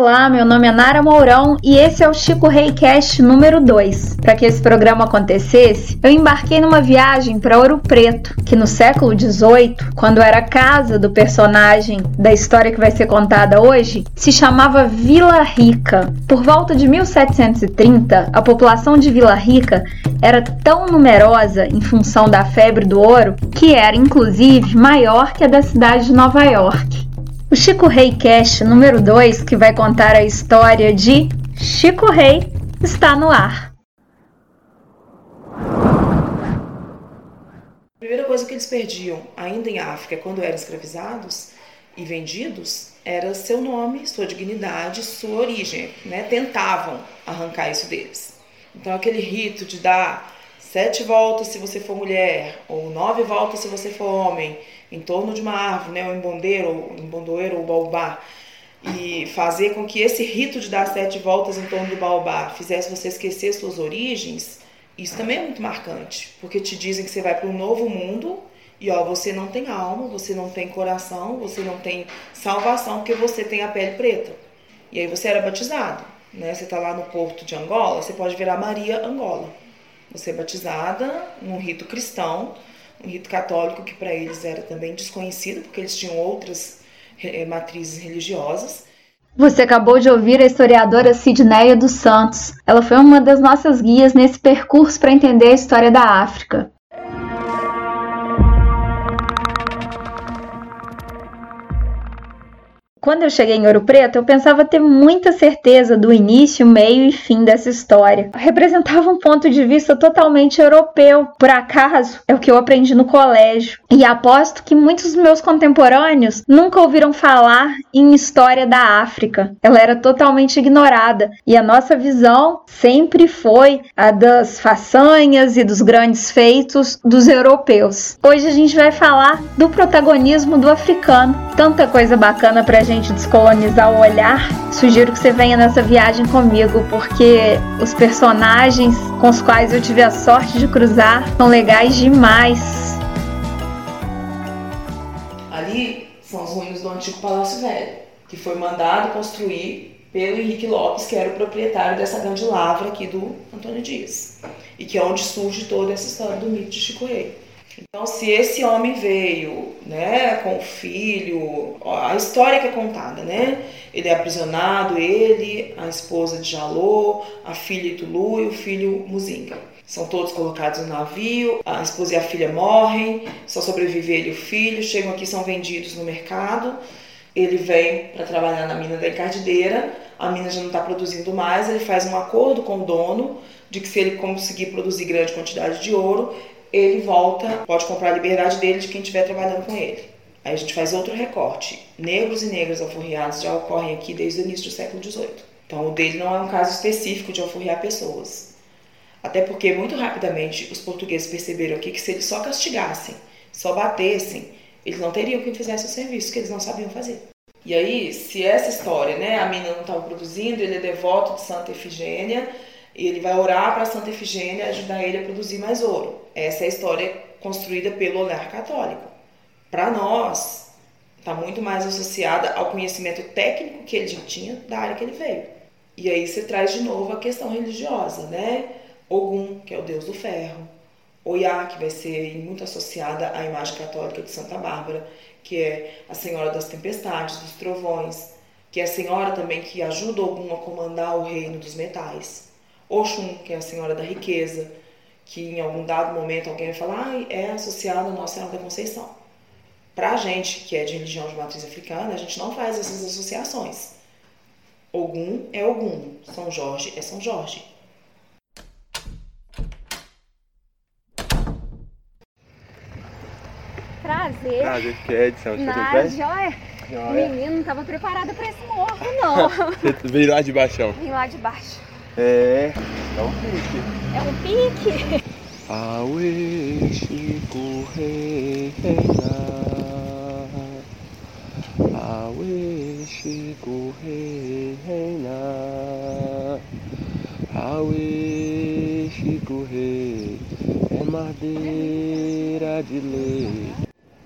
Olá, meu nome é Nara Mourão e esse é o Chico Reicast número 2. Para que esse programa acontecesse, eu embarquei numa viagem para Ouro Preto, que no século XVIII, quando era casa do personagem da história que vai ser contada hoje, se chamava Vila Rica. Por volta de 1730, a população de Vila Rica era tão numerosa em função da febre do ouro que era inclusive maior que a da cidade de Nova York. O Chico Rei Cast número 2, que vai contar a história de Chico Rei, está no ar. A primeira coisa que eles perdiam, ainda em África, quando eram escravizados e vendidos, era seu nome, sua dignidade, sua origem. Né? Tentavam arrancar isso deles. Então, aquele rito de dar sete voltas se você for mulher, ou nove voltas se você for homem, em torno de uma árvore, né, o embondeiro, o embondoeiro ou baobá, e fazer com que esse rito de dar sete voltas em torno do baobá fizesse você esquecer suas origens, isso também é muito marcante, porque te dizem que você vai para um novo mundo e ó, você não tem alma, você não tem coração, você não tem salvação porque você tem a pele preta. E aí você era batizado, né? Você está lá no porto de Angola, você pode virar Maria Angola. Você é batizada num rito cristão, um rito católico que para eles era também desconhecido, porque eles tinham outras eh, matrizes religiosas. Você acabou de ouvir a historiadora Sidneia dos Santos. Ela foi uma das nossas guias nesse percurso para entender a história da África. Quando eu cheguei em Ouro Preto, eu pensava ter muita certeza do início, meio e fim dessa história. Representava um ponto de vista totalmente europeu. Por acaso, é o que eu aprendi no colégio. E aposto que muitos dos meus contemporâneos nunca ouviram falar em história da África. Ela era totalmente ignorada. E a nossa visão sempre foi a das façanhas e dos grandes feitos dos europeus. Hoje a gente vai falar do protagonismo do africano. Tanta coisa bacana pra gente descolonizar o olhar, sugiro que você venha nessa viagem comigo, porque os personagens com os quais eu tive a sorte de cruzar são legais demais. Ali são os ruínas do antigo Palácio Velho, que foi mandado construir pelo Henrique Lopes, que era o proprietário dessa grande lavra aqui do Antônio Dias, e que é onde surge toda essa história do mito de Chico Rei. Então, se esse homem veio, né, com o filho, a história que é contada, né? Ele é aprisionado, ele, a esposa de Jalô, a filha Itulu e o filho Muzinga. São todos colocados no navio, a esposa e a filha morrem, só sobrevive ele e o filho, chegam aqui são vendidos no mercado. Ele vem para trabalhar na mina da encardideira, a mina já não está produzindo mais, ele faz um acordo com o dono de que se ele conseguir produzir grande quantidade de ouro, ele volta, pode comprar a liberdade dele de quem estiver trabalhando com ele. Aí a gente faz outro recorte. Negros e negras alforriados já ocorrem aqui desde o início do século XVIII. Então o dele não é um caso específico de alforriar pessoas. Até porque muito rapidamente os portugueses perceberam aqui que se eles só castigassem, só batessem, eles não teriam quem fizesse o serviço que eles não sabiam fazer. E aí, se essa história, né, a mina não estava produzindo, ele é devoto de Santa Efigênia, ele vai orar para Santa Efigênia ajudar ele a produzir mais ouro. Essa é a história construída pelo olhar católico. Para nós, está muito mais associada ao conhecimento técnico que ele já tinha da área que ele veio. E aí você traz de novo a questão religiosa, né? Ogum, que é o deus do ferro. Oiá, que vai ser muito associada à imagem católica de Santa Bárbara, que é a senhora das tempestades, dos trovões, que é a senhora também que ajuda Ogum a comandar o reino dos metais. Oxum, que é a Senhora da Riqueza, que em algum dado momento alguém vai falar, ah, é associada a Nossa Senhora da Conceição. Para a gente que é de religião de matriz africana, a gente não faz essas associações. Ogum é Ogum, São Jorge é São Jorge. Prazer. Prazer, que é edição. Na joia. Menino, não estava preparada para esse morro, não. Você veio lá de baixo? Vim lá de baixo. É, é um pique. É um pique? Aue, Chico, rei, reina. Aue, Chico, rei, reina. Aue, Chico, rei, é madeira de lei.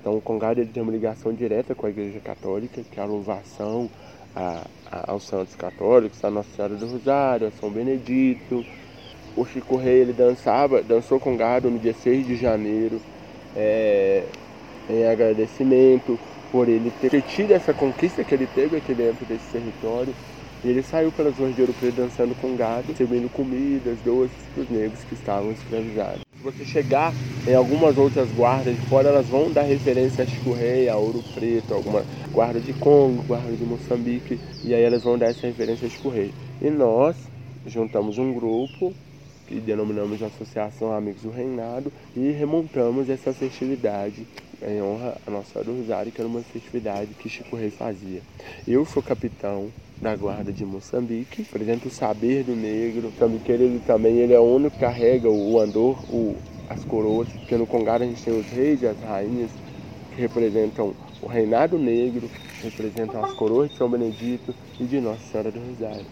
Então o Congado ele tem uma ligação direta com a Igreja Católica, que é a louvação, a, a, aos santos católicos, a Nossa Senhora do Rosário, a São Benedito. O Chico Rei ele dançava, dançou com gado no dia 6 de janeiro, é, em agradecimento por ele ter tido essa conquista que ele teve aqui dentro desse território. E ele saiu pelas ruas de Ouro Preto dançando com gado, servindo comidas, doces para os negros que estavam escravizados. Você chegar em algumas outras guardas de fora, elas vão dar referência a Chico Rei, a Ouro Preto, alguma guarda de Congo, guarda de Moçambique, e aí elas vão dar essa referência a Chico Rei. E nós juntamos um grupo que denominamos de Associação Amigos do Reinado e remontamos essa festividade em honra a Nossa Senhora do Rosário, que era uma festividade que Chico Rei fazia. Eu sou capitão da guarda de Moçambique, apresento o saber do negro. O moçambiqueiro ele também ele é o único que carrega o andor, o, as coroas, porque no Congado a gente tem os reis e as rainhas que representam o reinado negro, representam as coroas de São Benedito e de Nossa Senhora do Rosário.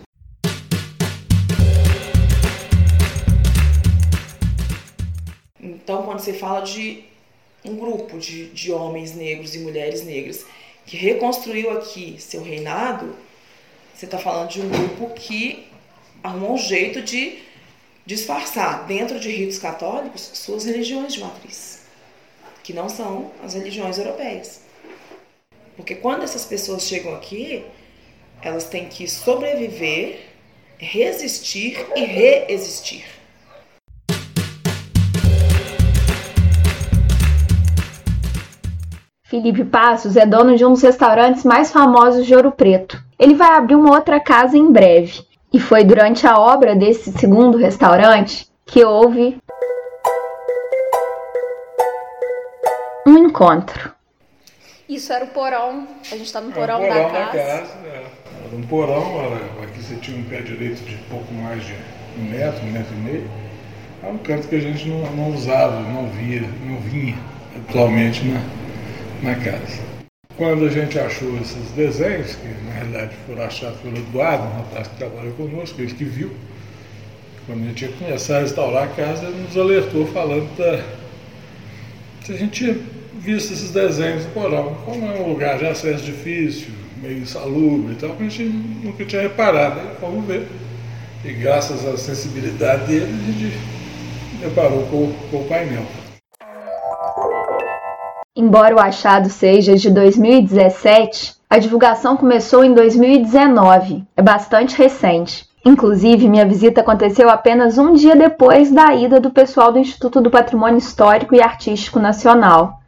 Então, quando você fala de um grupo de, de homens negros e mulheres negras que reconstruiu aqui seu reinado, você está falando de um grupo que arrumou um jeito de disfarçar dentro de ritos católicos suas religiões de matriz, que não são as religiões europeias. Porque quando essas pessoas chegam aqui, elas têm que sobreviver, resistir e reexistir. Felipe Passos é dono de um dos restaurantes mais famosos de Ouro Preto. Ele vai abrir uma outra casa em breve. E foi durante a obra desse segundo restaurante que houve um encontro. Isso era o porão, a gente está no porão, é, porão da casa. Da casa é. Era um porão, era, aqui você tinha um pé direito de pouco mais de um metro, um metro e meio. É um canto que a gente não, não usava, não via, não vinha atualmente na, na casa. Quando a gente achou esses desenhos, que na realidade foram achados pelo Eduardo, um rapaz que trabalha conosco, ele que viu, quando a gente ia começar a restaurar a casa, ele nos alertou falando da. Se a gente tinha visto esses desenhos do porão, como é um lugar de acesso difícil, meio insalubre e tal, a gente nunca tinha reparado. Aí fomos ver. E graças à sensibilidade dele, a gente deparou com, com o painel. Embora o achado seja de 2017, a divulgação começou em 2019, é bastante recente. Inclusive, minha visita aconteceu apenas um dia depois da ida do pessoal do Instituto do Patrimônio Histórico e Artístico Nacional.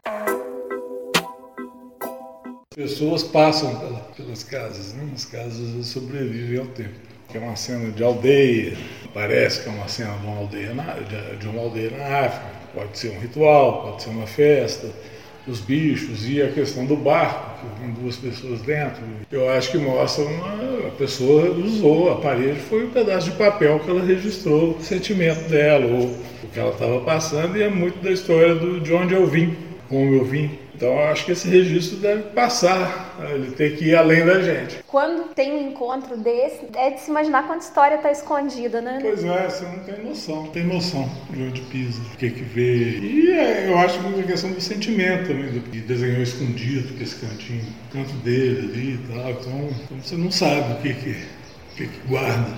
Pessoas passam pelas casas, né? as casas sobrevivem ao tempo. É uma cena de aldeia, parece que é uma cena de uma aldeia na, de uma aldeia na África. Pode ser um ritual, pode ser uma festa os bichos e a questão do barco, que tem duas pessoas dentro. Eu acho que mostra uma a pessoa usou, a parede foi um pedaço de papel que ela registrou o sentimento dela, ou o que ela estava passando, e é muito da história do, de onde eu vim, como eu vim. Então eu acho que esse registro deve passar, ele tem que ir além da gente. Quando tem um encontro desse, é de se imaginar quanta história está escondida, né? Pois é, você não tem noção, não tem noção de onde pisa, o que que vê. E é, eu acho que é uma questão do sentimento também, do que desenhou escondido, que esse cantinho, o canto dele ali e tal. Então, então você não sabe o que que, o que, que guarda.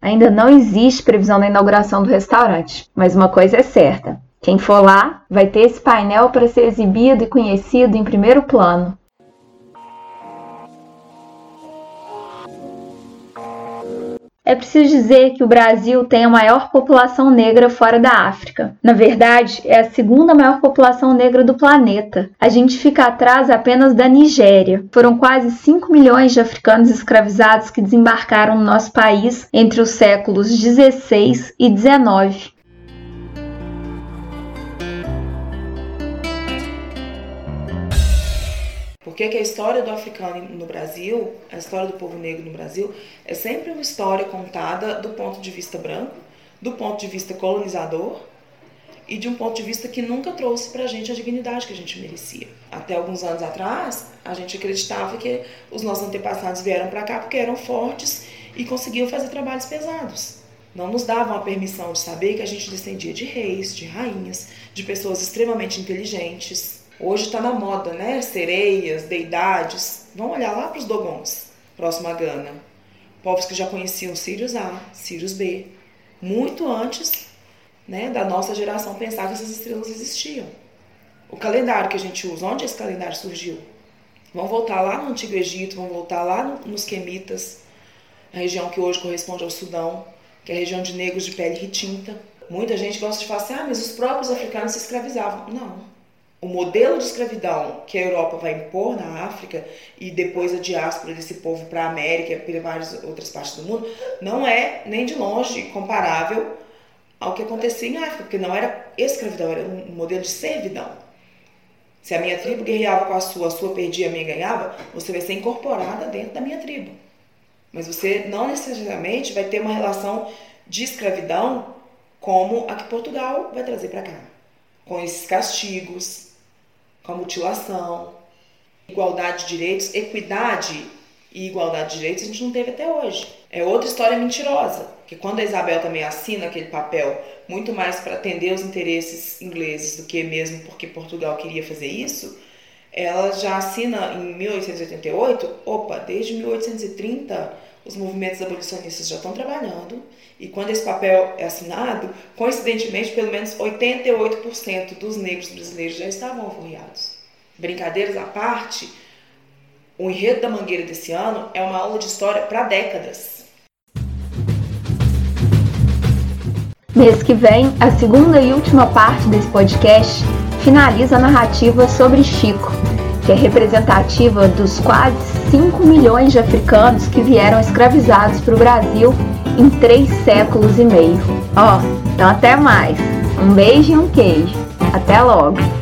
Ainda não existe previsão da inauguração do restaurante, mas uma coisa é certa: quem for lá vai ter esse painel para ser exibido e conhecido em primeiro plano. É preciso dizer que o Brasil tem a maior população negra fora da África. Na verdade, é a segunda maior população negra do planeta. A gente fica atrás apenas da Nigéria. Foram quase 5 milhões de africanos escravizados que desembarcaram no nosso país entre os séculos 16 e 19. Porque que a história do africano no Brasil, a história do povo negro no Brasil, é sempre uma história contada do ponto de vista branco, do ponto de vista colonizador e de um ponto de vista que nunca trouxe para a gente a dignidade que a gente merecia. Até alguns anos atrás, a gente acreditava que os nossos antepassados vieram para cá porque eram fortes e conseguiam fazer trabalhos pesados. Não nos davam a permissão de saber que a gente descendia de reis, de rainhas, de pessoas extremamente inteligentes Hoje está na moda, né? Sereias, deidades. Vamos olhar lá para os Dogons, próximo a Gana. Povos que já conheciam Sirius A, Sirius B, muito antes né, da nossa geração pensar que essas estrelas existiam. O calendário que a gente usa, onde esse calendário surgiu? Vamos voltar lá no Antigo Egito, vamos voltar lá no, nos Quemitas, a região que hoje corresponde ao Sudão, que é a região de negros de pele retinta. Muita gente gosta de falar assim, ah, mas os próprios africanos se escravizavam. Não. O modelo de escravidão que a Europa vai impor na África e depois a diáspora desse povo para a América e para várias outras partes do mundo não é nem de longe comparável ao que acontecia em África, porque não era escravidão, era um modelo de servidão. Se a minha tribo guerreava com a sua, a sua perdia, a minha ganhava, você vai ser incorporada dentro da minha tribo. Mas você não necessariamente vai ter uma relação de escravidão como a que Portugal vai trazer para cá. Com esses castigos, com a mutilação, igualdade de direitos, equidade e igualdade de direitos a gente não teve até hoje. É outra história mentirosa, que quando a Isabel também assina aquele papel muito mais para atender os interesses ingleses do que mesmo porque Portugal queria fazer isso, ela já assina em 1888, opa, desde 1830 os movimentos abolicionistas já estão trabalhando e quando esse papel é assinado, coincidentemente, pelo menos 88% dos negros brasileiros já estavam alforriados. Brincadeiras à parte, o enredo da Mangueira desse ano é uma aula de história para décadas. Mês que vem, a segunda e última parte desse podcast finaliza a narrativa sobre Chico, que é representativa dos quase 5 milhões de africanos que vieram escravizados para o Brasil em três séculos e meio. Ó, oh, então até mais. Um beijo e um queijo. Até logo!